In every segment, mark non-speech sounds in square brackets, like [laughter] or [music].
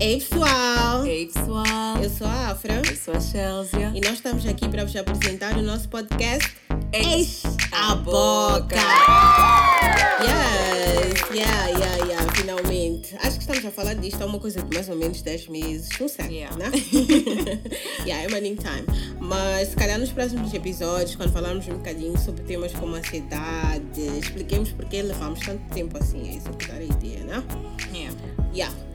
Ei pessoal! Ei pessoal! Eu sou a Afra Eu sou a Chelsea. e nós estamos aqui para vos apresentar o nosso podcast Eis a Boca! Yes! Yeah, yeah, yeah, finalmente. Acho que estamos a falar disto há uma coisa de mais ou menos 10 meses, não sei, Yeah. né? [laughs] yeah, é running time. Mas se calhar nos próximos episódios, quando falarmos um bocadinho sobre temas como ansiedade, expliquemos porque levamos tanto tempo assim a executar a ideia, né? Yeah. Yeah.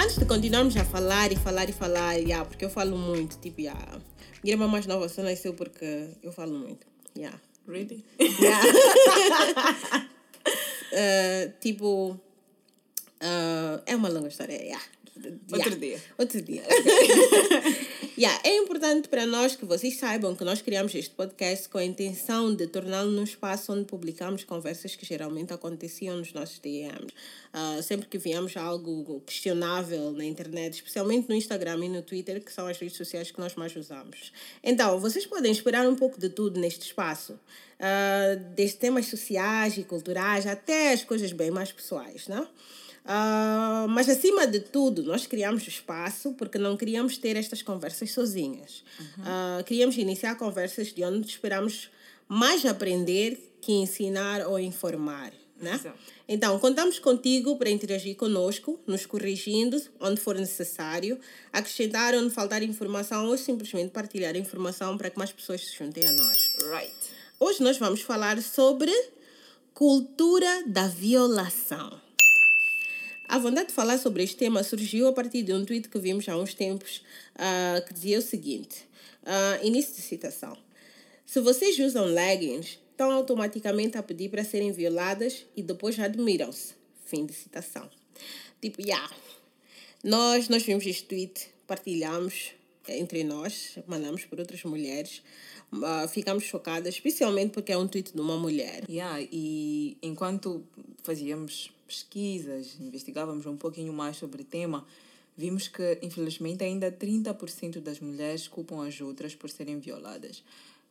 Antes de continuarmos a falar e falar e falar, yeah, porque eu falo muito, tipo, yeah. Minha irmã mais nova só nasceu porque eu falo muito. Yeah. Really? Yeah. [laughs] [laughs] Uh, tipo, uh, é uma longa história. Yeah. Outro dia. Outro dia. [laughs] yeah, é importante para nós que vocês saibam que nós criamos este podcast com a intenção de torná-lo um espaço onde publicamos conversas que geralmente aconteciam nos nossos DMs. Ah, sempre que viemos algo questionável na internet, especialmente no Instagram e no Twitter, que são as redes sociais que nós mais usamos. Então, vocês podem esperar um pouco de tudo neste espaço. Ah, desde temas sociais e culturais até as coisas bem mais pessoais, não? Ah, mas acima de tudo, nós criamos espaço porque não queríamos ter estas conversas sozinhas. Ah, queríamos iniciar conversas de onde esperamos mais aprender que ensinar ou informar. Né? Então, contamos contigo para interagir conosco, nos corrigindo onde for necessário, acrescentar onde faltar informação ou simplesmente partilhar informação para que mais pessoas se juntem a nós. Right. Hoje nós vamos falar sobre cultura da violação. A vontade de falar sobre este tema surgiu a partir de um tweet que vimos há uns tempos ah, que dizia o seguinte: ah, início de citação. Se vocês usam leggings, estão automaticamente a pedir para serem violadas e depois admiram-se. Fim de citação. Tipo, yeah. Nós, nós vimos este tweet, partilhamos entre nós, mandamos para outras mulheres. ah, ficamos chocadas, especialmente porque é um tweet de uma mulher. Yeah, e enquanto fazíamos pesquisas, investigávamos um pouquinho mais sobre o tema, vimos que, infelizmente, ainda 30% das mulheres culpam as outras por serem violadas.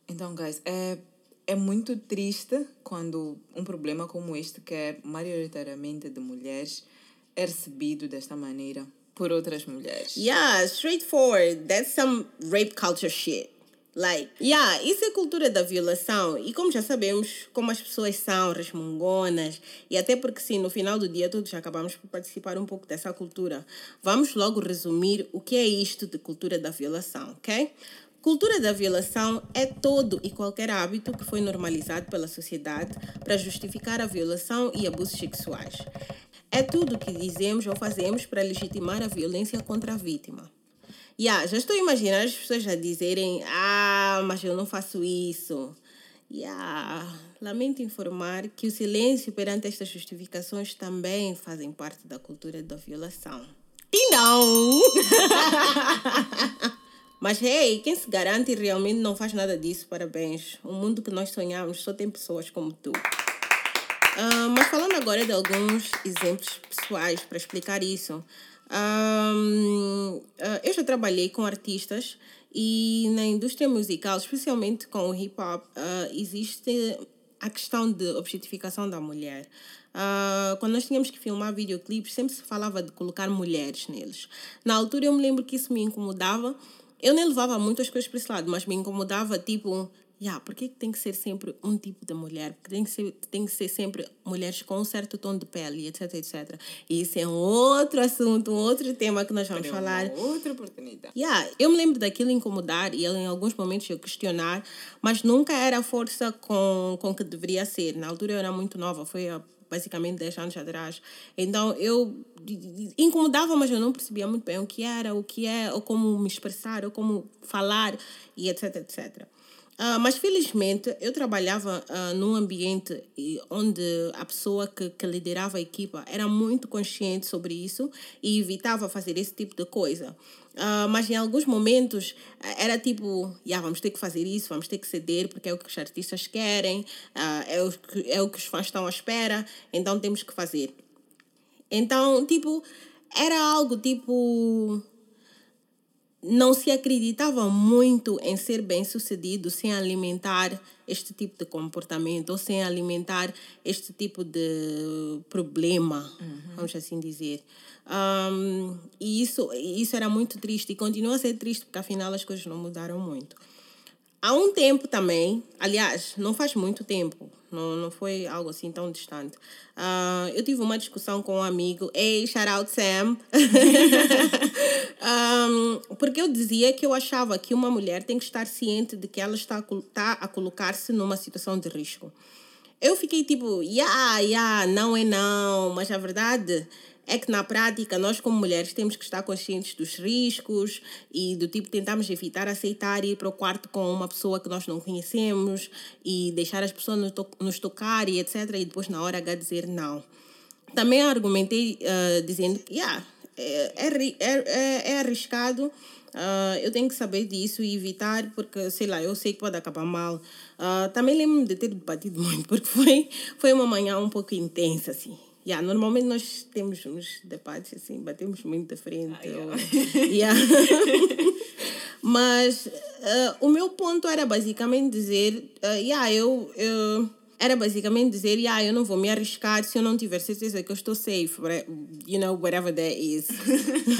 Então, guys, é, é muito triste quando um problema como este, que é maioritariamente de mulheres, é recebido desta maneira por outras mulheres. Yeah, straightforward. That's some rape culture shit. Like, yeah, isso é cultura da violação. E como já sabemos, como as pessoas são resmungonas, e até porque sim, no final do dia todos acabamos por participar um pouco dessa cultura. Vamos logo resumir o que é isto de cultura da violação, ok? Cultura da violação é todo e qualquer hábito que foi normalizado pela sociedade para justificar a violação e abusos sexuais. É tudo o que dizemos ou fazemos para legitimar a violência contra a vítima. Yeah, já estou a imaginar as pessoas a dizerem: Ah, mas eu não faço isso. Yeah. Lamento informar que o silêncio perante estas justificações também fazem parte da cultura da violação. E não! [laughs] Mas, hey, quem se garante realmente não faz nada disso, parabéns. O mundo que nós sonhamos só tem pessoas como tu. Ah, mas falando agora de alguns exemplos pessoais para explicar isso. Ah, eu já trabalhei com artistas e na indústria musical, especialmente com o hip hop, ah, existe a questão de objetificação da mulher. Ah, quando nós tínhamos que filmar videoclipes, sempre se falava de colocar mulheres neles. Na altura eu me lembro que isso me incomodava. Eu nem levava muitas coisas para esse lado, mas me incomodava, tipo, yeah, por que que tem que ser sempre um tipo de mulher? Porque tem que ser, tem que ser sempre mulheres com um certo tom de pele, etc, etc. E isso é um outro assunto, um outro tema que nós vamos falar. Outra oportunidade. Yeah, eu me lembro daquilo incomodar e em alguns momentos eu questionar, mas nunca era a força com, com que deveria ser. Na altura eu era muito nova, foi há basicamente 10 anos atrás. Então eu incomodava, mas eu não percebia muito bem o que era, o que é, ou como me expressar, ou como falar, e etc, etc. Ah, mas felizmente eu trabalhava ah, num ambiente onde a pessoa que, que liderava a equipa era muito consciente sobre isso e evitava fazer esse tipo de coisa. Ah, mas em alguns momentos era tipo, yeah, vamos ter que fazer isso, vamos ter que ceder porque é o que os artistas querem, é, o que, é o que os fãs estão à espera, então temos que fazer. Então, tipo, era algo tipo não se acreditava muito em ser bem-sucedido sem alimentar este tipo de comportamento ou sem alimentar este tipo de problema, uhum. vamos assim dizer. Um, e isso, isso era muito triste e continua a ser triste porque afinal as coisas não mudaram muito. Há um tempo também, aliás, não faz muito tempo, não, não foi algo assim tão distante. Uh, eu tive uma discussão com um amigo, ei, shout out Sam, um, [laughs] porque eu dizia que eu achava que uma mulher tem que estar ciente de que ela está, está a colocar-se numa situação de risco. Eu fiquei tipo, yeah, yeah, não é não, mas a verdade é que na prática nós como mulheres temos que estar conscientes dos riscos e do tipo tentamos evitar aceitar ir para o quarto com uma pessoa que nós não conhecemos e deixar as pessoas nos, to nos tocar e etc e depois na hora H dizer não. Também argumentei uh, dizendo que yeah, é, é, é, é arriscado Uh, eu tenho que saber disso e evitar, porque, sei lá, eu sei que pode acabar mal. Uh, também lembro-me de ter batido muito, [laughs] porque foi, foi uma manhã um pouco intensa, assim. Yeah, normalmente nós temos uns debates assim, batemos muito de frente. Ah, yeah. Ou, yeah. [laughs] Mas uh, o meu ponto era basicamente dizer, uh, yeah, eu, eu era basicamente dizer, yeah, eu não vou me arriscar se eu não tiver certeza que eu estou safe, you know, whatever that is.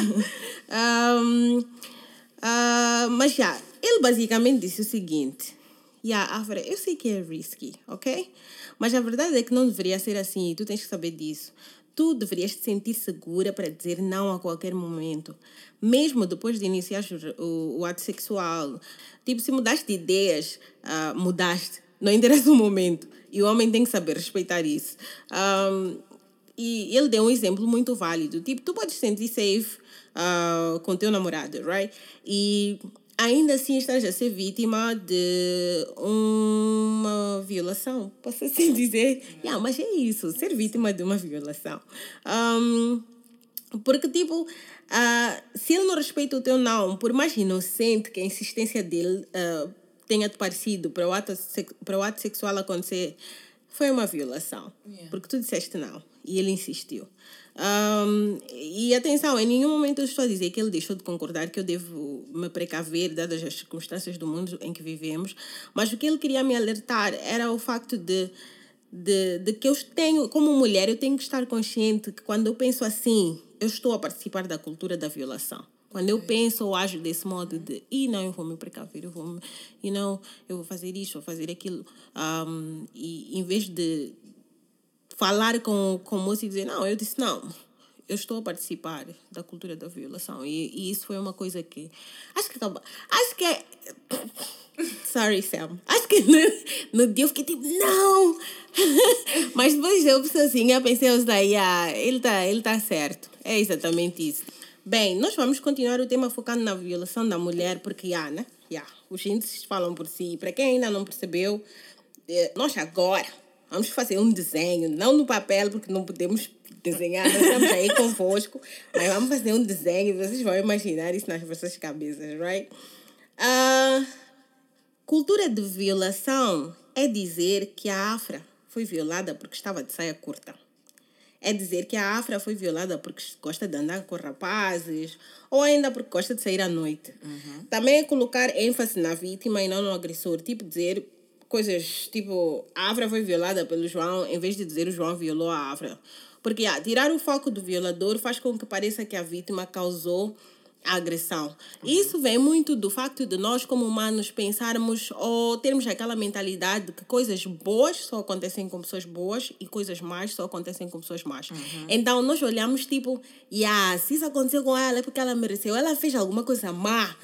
[laughs] um, uh, mas já, yeah, ele basicamente disse o seguinte, yeah, Afra, eu sei que é risky, ok? Mas a verdade é que não deveria ser assim e tu tens que saber disso. Tu deverias te sentir segura para dizer não a qualquer momento, mesmo depois de iniciar o, o ato sexual. Tipo, se mudaste de ideias, uh, mudaste. Não interessa o momento. E o homem tem que saber respeitar isso. Um, e ele deu um exemplo muito válido. Tipo, tu podes sentir safe uh, com teu namorado, right? E ainda assim estás a ser vítima de uma violação, posso assim [laughs] dizer? Yeah, mas é isso, ser vítima de uma violação. Um, porque, tipo, uh, se ele não respeita o teu não, por mais inocente que a insistência dele uh, tenha te parecido para o, ato para o ato sexual acontecer, foi uma violação. Yeah. Porque tu disseste não e ele insistiu. Um, e atenção, em nenhum momento eu estou a dizer que ele deixou de concordar que eu devo me precaver, dadas as circunstâncias do mundo em que vivemos, mas o que ele queria me alertar era o facto de, de, de que eu tenho, como mulher, eu tenho que estar consciente que quando eu penso assim, eu estou a participar da cultura da violação. Quando eu penso ou ajo desse modo de, e não, eu vou me precaver, eu vou, e não, eu vou fazer isso, vou fazer aquilo, um, e em vez de, falar com, com o moço e dizer, não, eu disse, não, eu estou a participar da cultura da violação. E, e isso foi uma coisa que. Acho que acabou. Acho que é. [coughs] Sorry, Sam. Acho que no, no dia eu fiquei tipo, não! [laughs] Mas depois eu assim, eu pensei, eu daí, ah, ele está ele tá certo. É exatamente isso. Bem, nós vamos continuar o tema focando na violação da mulher, porque, ah, né? Yeah, os índices falam por si. Para quem ainda não percebeu, eh, nós agora Vamos fazer um desenho, não no papel, porque não podemos desenhar, nós estamos aí convosco, mas vamos fazer um desenho, vocês vão imaginar isso nas vossas cabeças, right? Uh, cultura de violação é dizer que a Afra foi violada porque estava de saia curta. É dizer que a Afra foi violada porque gosta de andar com rapazes ou ainda porque gosta de sair à noite. Uhum. Também é colocar ênfase na vítima e não no agressor. Tipo dizer, coisas tipo, a Avra foi violada pelo João, em vez de dizer o João violou a Avra. Porque ah, tirar o foco do violador faz com que pareça que a vítima causou a agressão. Uhum. Isso vem muito do facto de nós, como humanos, pensarmos ou termos aquela mentalidade de que coisas boas só acontecem com pessoas boas e coisas más só acontecem com pessoas más. Uhum. Então, nós olhamos tipo, yeah, se isso aconteceu com ela é porque ela mereceu. Ela fez alguma coisa má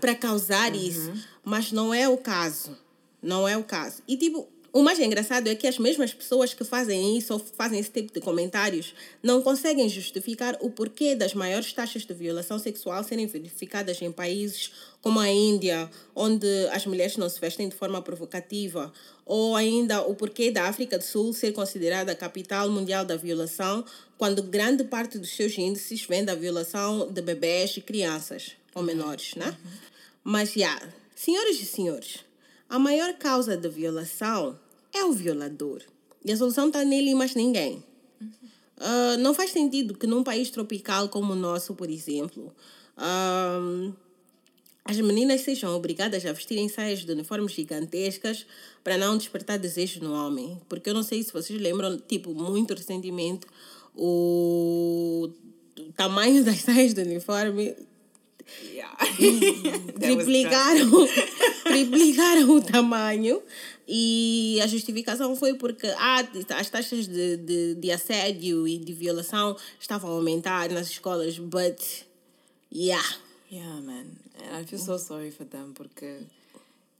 para causar uhum. isso. Mas não é o caso. Não é o caso. E tipo, o mais engraçado é que as mesmas pessoas que fazem isso ou fazem esse tipo de comentários não conseguem justificar o porquê das maiores taxas de violação sexual serem verificadas em países como a Índia, onde as mulheres não se vestem de forma provocativa, ou ainda o porquê da África do Sul ser considerada a capital mundial da violação, quando grande parte dos seus índices vem da violação de bebés e crianças ou menores, né? Uhum. Mas, já, yeah, senhoras e senhores, a maior causa de violação é o violador. E a solução está nele e mais ninguém. Uh, não faz sentido que num país tropical como o nosso, por exemplo, um, as meninas sejam obrigadas a vestirem saias de uniformes gigantescas para não despertar desejo no homem. Porque eu não sei se vocês lembram, tipo, muito recentemente, o tamanho [laughs] das saias de uniforme Yeah. [laughs] triplicaram, triplicaram [laughs] o tamanho e a justificação foi porque ah, as taxas de, de, de assédio e de violação estavam a aumentar nas escolas, but yeah. Yeah, man. And I feel so sorry for them porque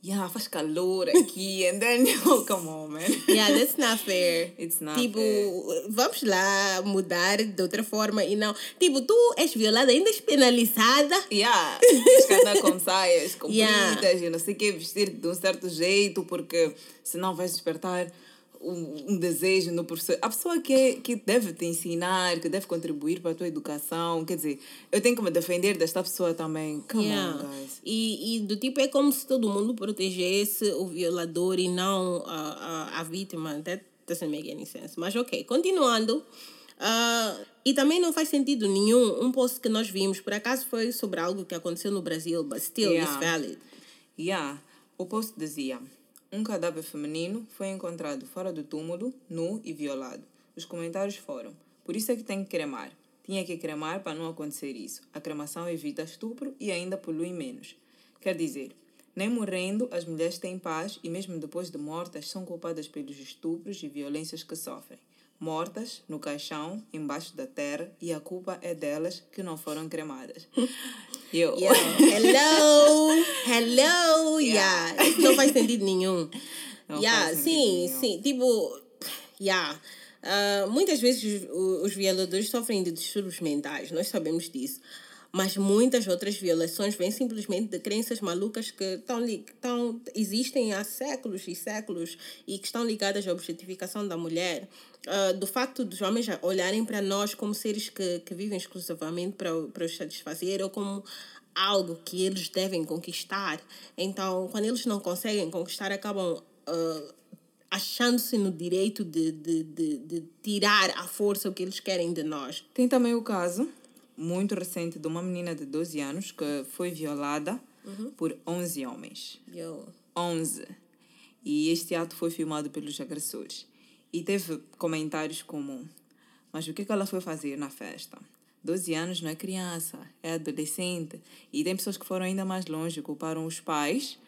yeah, faz calor aqui and then oh, come on, man. Yeah, that's not fair. It's not tipo, fair. vamos lá mudar de outra forma e não. Tipo, tu és violada, ainda és penalizada. Yeah, tens que andar com saias compridas [laughs] Yeah. e não sei o que, vestir de um certo jeito, porque senão vais despertar um, um desejo no professor. A pessoa que, é, que deve te ensinar, que deve contribuir para a tua educação, quer dizer, eu tenho que me defender desta pessoa também. Come Yeah. on, guys. E, e do tipo, é como se todo mundo protegesse o violador e não a, a, a vítima. That doesn't make any sense. Mas ok, continuando. ah, e também não faz sentido nenhum um post que nós vimos, por acaso foi sobre algo que aconteceu no Brasil, but still Yeah. it's valid. Yeah. O post dizia: Um cadáver feminino foi encontrado fora do túmulo, nu e violado. Os comentários foram: Por isso é que tem que cremar. Tinha que cremar para não acontecer isso. A cremação evita estupro e ainda polui menos. Quer dizer, nem morrendo as mulheres têm paz e, mesmo depois de mortas, são culpadas pelos estupros e violências que sofrem. Mortas, no caixão, embaixo da terra, e a culpa é delas que não foram cremadas. [laughs] Eu. Yeah. Hello! [laughs] Hello! Yeah. Yeah. Isso não faz sentido nenhum. Não yeah, sim, nenhum. sim. Tipo, yeah. Ah, muitas vezes os, os violadores sofrem de distúrbios mentais, nós sabemos disso. Mas muitas outras violações vêm simplesmente de crenças malucas que estão, estão, existem há séculos e séculos e que estão ligadas à objetificação da mulher. Ah, do facto dos homens olharem para nós como seres que, que vivem exclusivamente para, para os satisfazer ou como algo que eles devem conquistar. Então, quando eles não conseguem conquistar, acabam ah, achando-se no direito de, de, de, de tirar à força o que eles querem de nós. Tem também o caso muito recente de uma menina de 12 anos que foi violada por 11 homens. Eu, 11. E este ato foi filmado pelos agressores. E teve comentários como: Mas o que, que ela foi fazer na festa? 12 anos não é criança, é adolescente. E tem pessoas que foram ainda mais longe, culparam os pais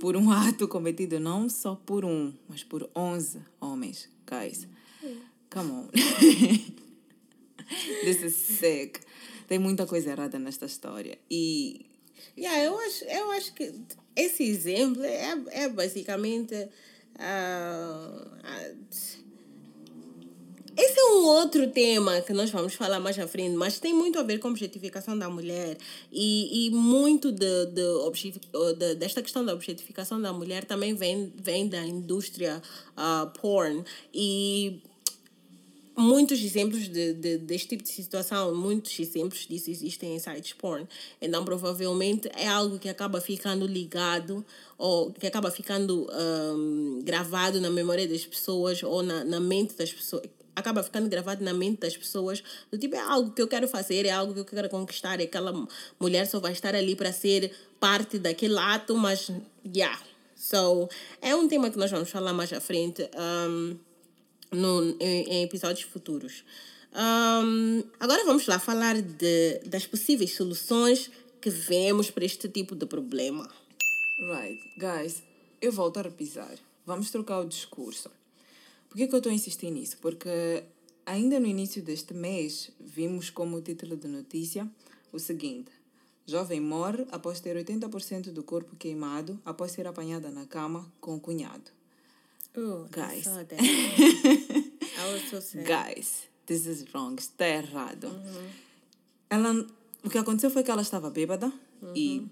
por um [laughs] ato cometido não só por um, mas por 11 homens. Guys, come on. [laughs] This is sick. Tem muita coisa errada nesta história. E yeah, eu, acho, eu acho que esse exemplo é, é basicamente. ah, ah, esse é um outro tema que nós vamos falar mais à frente, mas tem muito a ver com a objetificação da mulher e, e muito de, de, obje- de, desta questão da objetificação da mulher também vem, vem da indústria ah, porn. E muitos exemplos de, de, deste tipo de situação, muitos exemplos disso existem em sites porn. Então, provavelmente, é algo que acaba ficando ligado ou que acaba ficando ahm, gravado na memória das pessoas ou na, na mente das pessoas. Acaba ficando gravado na mente das pessoas. Do tipo, é algo que eu quero fazer, é algo que eu quero conquistar. E aquela mulher só vai estar ali para ser parte daquele ato, mas, yeah. So, é um tema que nós vamos falar mais à frente. ahm, no, em, em episódios futuros. Ahn, agora vamos lá falar de, das possíveis soluções que vemos para este tipo de problema. Right, guys, eu volto a repisar. Vamos trocar o discurso. Por que, que eu estou a insistir nisso? Porque ainda no início deste mês vimos como título de notícia o seguinte: Jovem morre após ter 80% do corpo queimado após ser apanhada na cama com o cunhado. Oh, Guys. Sad. [laughs] Guys, this is wrong, está errado. Ela, o que aconteceu foi que ela estava bêbada e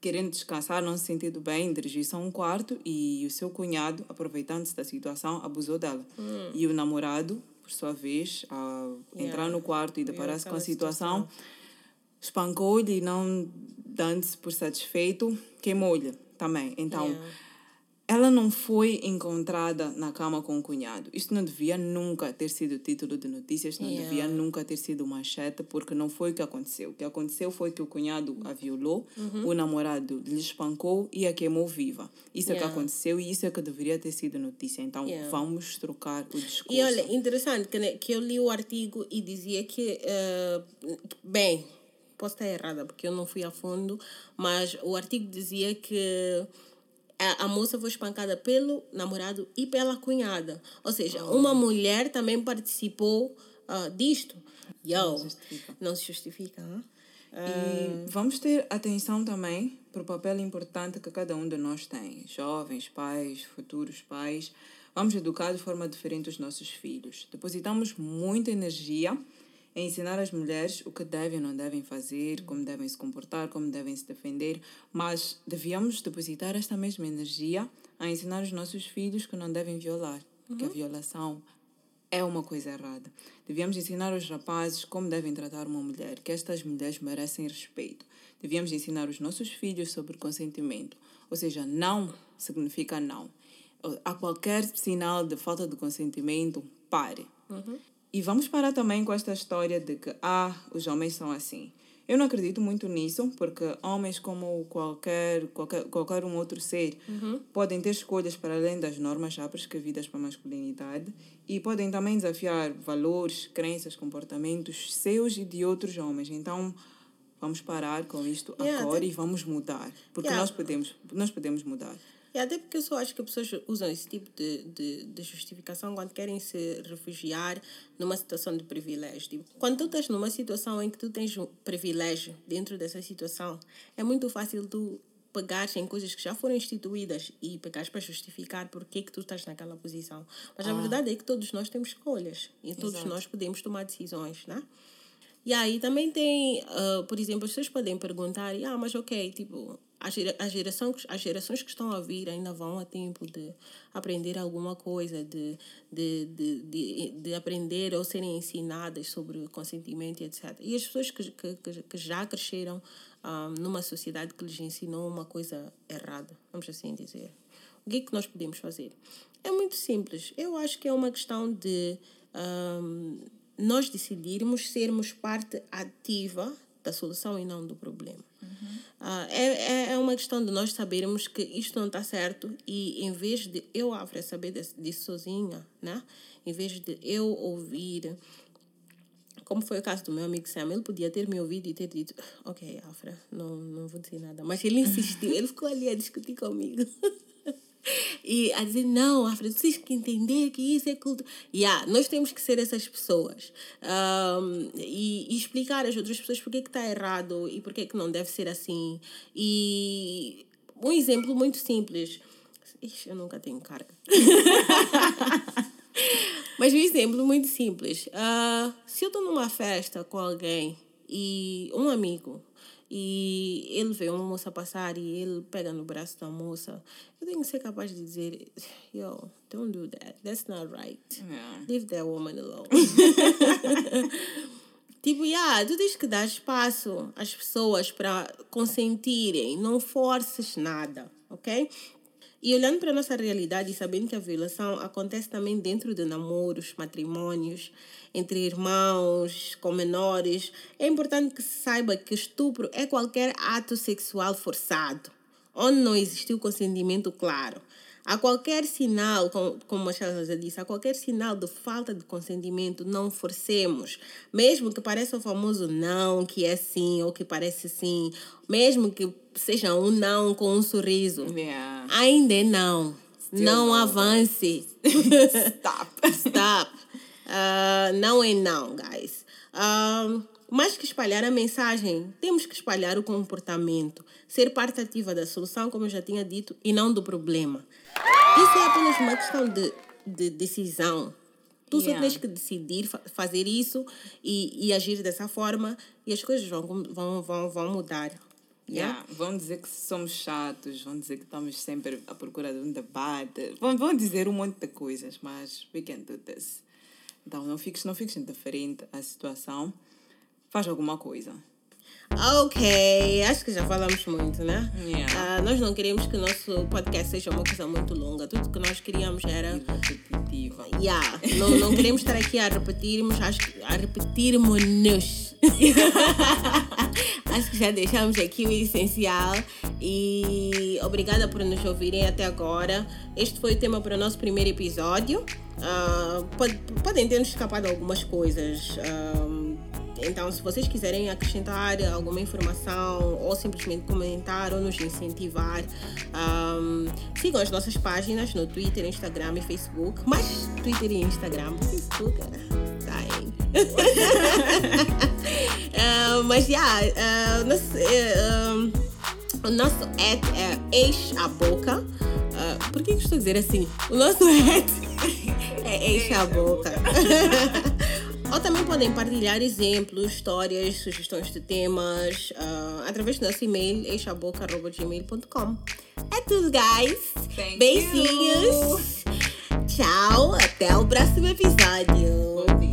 querendo descansar, não se sentindo bem, dirigiu-se a um quarto e o seu cunhado, aproveitando-se da situação, abusou dela. E o namorado, por sua vez, ao entrar Yeah. no quarto e deparar-se com a aquela situação, espancou-lhe e não dando-se por satisfeito, queimou-lhe também. Então, Yeah. Ela não foi encontrada na cama com o cunhado. Isto não devia nunca ter sido título de notícias, não Yeah. devia nunca ter sido manchete, porque não foi o que aconteceu. O que aconteceu foi que o cunhado a violou, Uhum. o namorado lhe espancou e a queimou viva. Isso é que Yeah. aconteceu e isso é que deveria ter sido notícia. Então Yeah. vamos trocar o discurso. E olha, interessante que, né, que eu li o artigo e dizia que, eh, bem, posso estar errada porque eu não fui a fundo, mas o artigo dizia que a, a moça foi espancada pelo namorado e pela cunhada. Ou seja, uma mulher também participou ah, disto. Yo, Não se justifica. Não se justifica. hã? E vamos ter atenção também para o papel importante que cada um de nós tem. Jovens, pais, futuros pais. Vamos educar de forma diferente os nossos filhos. Depositamos muita energia em ensinar as mulheres o que devem e não devem fazer, como devem se comportar, como devem se defender, mas devíamos depositar esta mesma energia a ensinar os nossos filhos que não devem violar, que a violação é uma coisa errada. Devíamos ensinar os rapazes como devem tratar uma mulher, que estas mulheres merecem respeito. Devíamos ensinar os nossos filhos sobre consentimento. Ou seja, não significa não. A qualquer sinal de falta de consentimento, pare. E vamos parar também com esta história de que, ah, os homens são assim. Eu não acredito muito nisso, porque homens, como qualquer, qualquer, qualquer um outro ser, podem ter escolhas para além das normas já prescrevidas para a masculinidade e podem também desafiar valores, crenças, comportamentos seus e de outros homens. Então, vamos parar com isto Yeah, agora e vamos mudar, porque Yeah. nós, podemos, nós podemos mudar. E até porque eu só acho que as pessoas usam esse tipo de, de, de justificação quando querem se refugiar numa situação de privilégio. Tipo, quando tu estás numa situação em que tu tens um privilégio dentro dessa situação, é muito fácil tu pegares em coisas que já foram instituídas e pegares para justificar porque que tu estás naquela posição. Mas a verdade é que todos nós temos escolhas e todos Exato. nós podemos tomar decisões, né? E aí também tem, ah, por exemplo, as pessoas podem perguntar, ah, mas ok, tipo, as, as, geração, as gerações que estão a vir ainda vão a tempo de aprender alguma coisa, de, de, de, de, de aprender ou serem ensinadas sobre consentimento e etc. E as pessoas que, que, que- já cresceram ah, numa sociedade que lhes ensinou uma coisa errada, vamos assim dizer. O que é que nós podemos fazer? É muito simples. Eu acho que é uma questão de ahm, nós decidirmos sermos parte ativa da solução e não do problema. Ah, é, é- é uma questão de nós sabermos que isto não está certo e em vez de eu, Afra, saber disso sozinha, né? em vez de eu ouvir como foi o caso do meu amigo Sam, ele podia ter me ouvido e ter dito, ok, Afra, não, não vou dizer nada. Mas ele insistiu, ele ficou ali a discutir comigo. [laughs] [laughs] e a dizer, não, tu tens que entender que isso é cultura. Yeah, nós temos que ser essas pessoas. Ahm, e, e explicar às outras pessoas porque é que está errado e porque é que não deve ser assim. E um exemplo muito simples. Ixi, eu nunca tenho carga. [laughs] Mas um exemplo muito simples. Ah, se eu estou numa festa com alguém e um amigo e ele vê uma moça passar e ele pega no braço da moça, eu tenho que ser capaz de dizer, yo, don't do that. That's not right. Yeah. Leave that woman alone. [laughs] tipo, yeah, tu tens que dar espaço às pessoas para consentirem, não forces nada, ok? E olhando para a nossa realidade e sabendo que a violação acontece também dentro de namoros, matrimônios, entre irmãos, com menores, é importante que se saiba que estupro é qualquer ato sexual forçado, onde não existiu consentimento claro. A qualquer sinal, como, a Charles já disse, a qualquer sinal de falta de consentimento, não forcemos. Mesmo que pareça o famoso não, que é sim, ou que parece sim, mesmo que seja um não com um sorriso, Yeah. ainda é não. não não. avance. Stop. [laughs] Stop. Ah, não é não, guys. Ah, mais que espalhar a mensagem, temos que espalhar o comportamento, ser parte ativa da solução, como eu já tinha dito, e não do problema. Isso é apenas uma questão de, de decisão. Tu só Yeah. tens que decidir fa- fazer isso e, e agir dessa forma e as coisas vão, vão, vão, vão mudar. Yeah? Yeah. Vão dizer que somos chatos, vão dizer que estamos sempre à procura de um debate, vão, vão dizer um monte de coisas, mas we can do this. Então não fiques, não fiques indiferente à situação, faz alguma coisa. Ok, acho que já falamos muito, né? Yeah. Ah, nós não queremos que o nosso podcast seja uma coisa muito longa. Tudo que nós queríamos era. Repetitiva. Yeah, não, não queremos estar aqui a repetirmos, acho que- a repetirmos-nos. [laughs] acho que já deixamos aqui o essencial. E obrigada por nos ouvirem até agora. Este foi o tema para o nosso primeiro episódio. Ah, pode- podem ter nos escapado algumas coisas. Ah, então, se vocês quiserem acrescentar alguma informação ou simplesmente comentar ou nos incentivar, ahm, sigam as nossas páginas no Twitter, Instagram e Facebook. Mais Twitter e Instagram, Facebook. Tá aí. [laughs] Ah, mas, já, yeah, o nosso, eh, ahm, o nosso at é Eixe a Boca. Ah, por que eu estou a dizer assim? O nosso [laughs] at é Eixe a Boca. [laughs] Ou também podem partilhar exemplos, histórias, sugestões de temas ah, através do nosso e-mail eixaboca.gmail.com. É tudo, guys. Thank Beijinhos. Tchau. Até o próximo episódio.